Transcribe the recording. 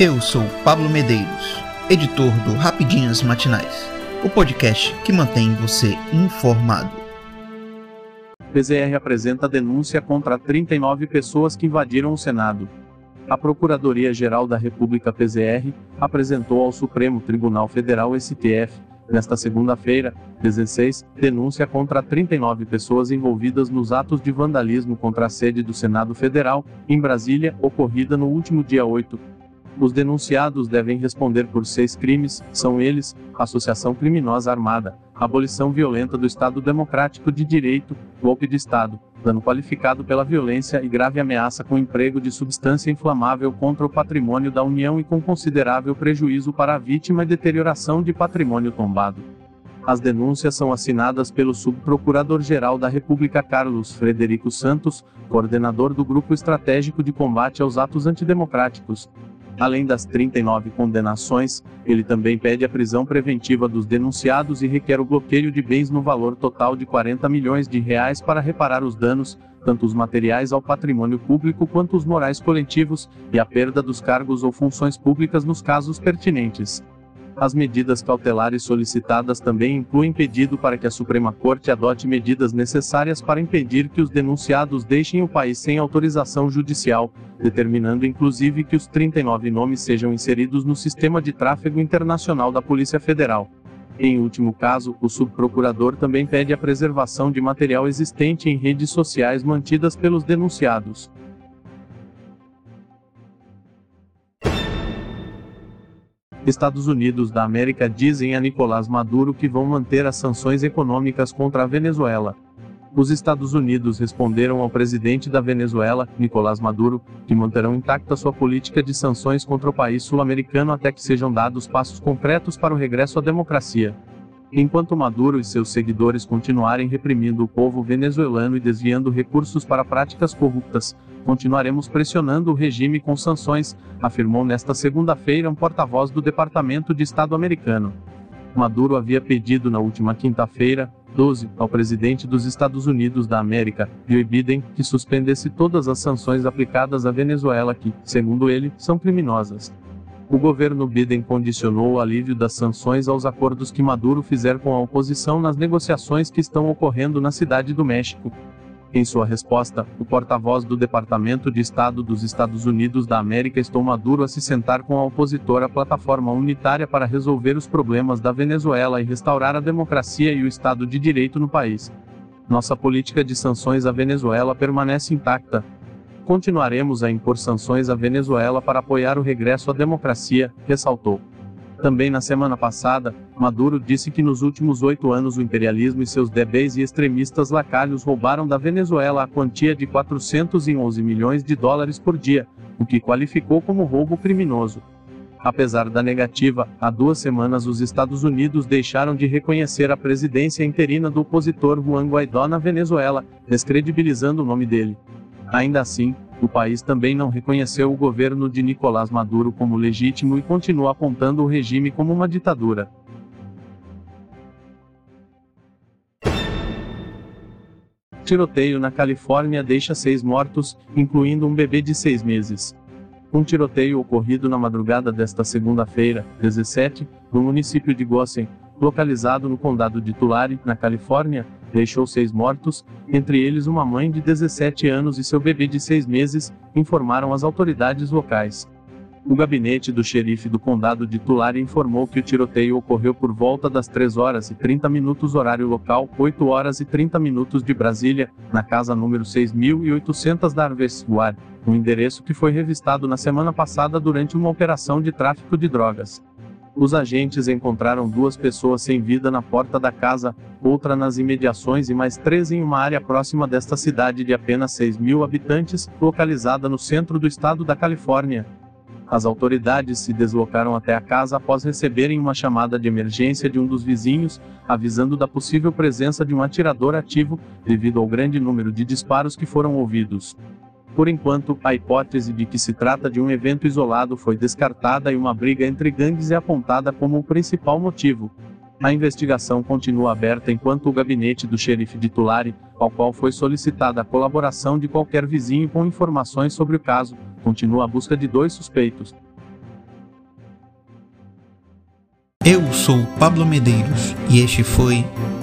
Eu sou Pablo Medeiros, editor do Rapidinhas Matinais, o podcast que mantém você informado. PZR apresenta denúncia contra 39 pessoas que invadiram o Senado. A Procuradoria-Geral da República PZR apresentou ao Supremo Tribunal Federal STF, nesta segunda-feira, 16, denúncia contra 39 pessoas envolvidas nos atos de vandalismo contra a sede do Senado Federal, em Brasília, ocorrida no último dia 8, os denunciados devem responder por seis crimes, são eles: associação criminosa armada, abolição violenta do Estado Democrático de Direito, golpe de Estado, dano qualificado pela violência e grave ameaça com emprego de substância inflamável contra o patrimônio da União e com considerável prejuízo para a vítima e deterioração de patrimônio tombado. As denúncias são assinadas pelo Subprocurador-Geral da República Carlos Frederico Santos, coordenador do Grupo Estratégico de Combate aos Atos Antidemocráticos, Além das 39 condenações, ele também pede a prisão preventiva dos denunciados e requer o bloqueio de bens no valor total de 40 milhões de reais para reparar os danos, tanto os materiais ao patrimônio público quanto os morais coletivos, e a perda dos cargos ou funções públicas nos casos pertinentes. As medidas cautelares solicitadas também incluem pedido para que a Suprema Corte adote medidas necessárias para impedir que os denunciados deixem o país sem autorização judicial, determinando inclusive que os 39 nomes sejam inseridos no sistema de tráfego internacional da Polícia Federal. Em último caso, o subprocurador também pede a preservação de material existente em redes sociais mantidas pelos denunciados. Estados Unidos da América dizem a Nicolás Maduro que vão manter as sanções econômicas contra a Venezuela. Os Estados Unidos responderam ao presidente da Venezuela, Nicolás Maduro, que manterão intacta sua política de sanções contra o país sul-americano até que sejam dados passos concretos para o regresso à democracia. Enquanto Maduro e seus seguidores continuarem reprimindo o povo venezuelano e desviando recursos para práticas corruptas, continuaremos pressionando o regime com sanções, afirmou nesta segunda-feira um porta-voz do Departamento de Estado americano. Maduro havia pedido na última quinta-feira, 12, ao presidente dos Estados Unidos da América, Joe Biden, que suspendesse todas as sanções aplicadas à Venezuela que, segundo ele, são criminosas. O governo Biden condicionou o alívio das sanções aos acordos que Maduro fizer com a oposição nas negociações que estão ocorrendo na cidade do México. Em sua resposta, o porta-voz do Departamento de Estado dos Estados Unidos da América estou Maduro a se sentar com a opositora plataforma unitária para resolver os problemas da Venezuela e restaurar a democracia e o Estado de Direito no país. Nossa política de sanções à Venezuela permanece intacta, Continuaremos a impor sanções à Venezuela para apoiar o regresso à democracia, ressaltou. Também na semana passada, Maduro disse que nos últimos oito anos o imperialismo e seus débeis e extremistas lacalhos roubaram da Venezuela a quantia de 411 milhões de dólares por dia, o que qualificou como roubo criminoso. Apesar da negativa, há duas semanas os Estados Unidos deixaram de reconhecer a presidência interina do opositor Juan Guaidó na Venezuela, descredibilizando o nome dele. Ainda assim, o país também não reconheceu o governo de Nicolás Maduro como legítimo e continua apontando o regime como uma ditadura. Tiroteio na Califórnia deixa seis mortos, incluindo um bebê de seis meses. Um tiroteio ocorrido na madrugada desta segunda-feira, 17, no município de Gossen, localizado no condado de Tulare, na Califórnia, deixou seis mortos, entre eles uma mãe de 17 anos e seu bebê de seis meses, informaram as autoridades locais. O gabinete do xerife do condado de Tulare informou que o tiroteio ocorreu por volta das 3 horas e 30 minutos horário local, 8 horas e 30 minutos de Brasília, na casa número 6800 da Harvest um endereço que foi revistado na semana passada durante uma operação de tráfico de drogas. Os agentes encontraram duas pessoas sem vida na porta da casa, outra nas imediações e mais três em uma área próxima desta cidade de apenas 6 mil habitantes, localizada no centro do estado da Califórnia. As autoridades se deslocaram até a casa após receberem uma chamada de emergência de um dos vizinhos, avisando da possível presença de um atirador ativo, devido ao grande número de disparos que foram ouvidos. Por enquanto, a hipótese de que se trata de um evento isolado foi descartada e uma briga entre gangues é apontada como o principal motivo. A investigação continua aberta enquanto o gabinete do xerife de Tulare, ao qual foi solicitada a colaboração de qualquer vizinho com informações sobre o caso, continua a busca de dois suspeitos. Eu sou Pablo Medeiros e este foi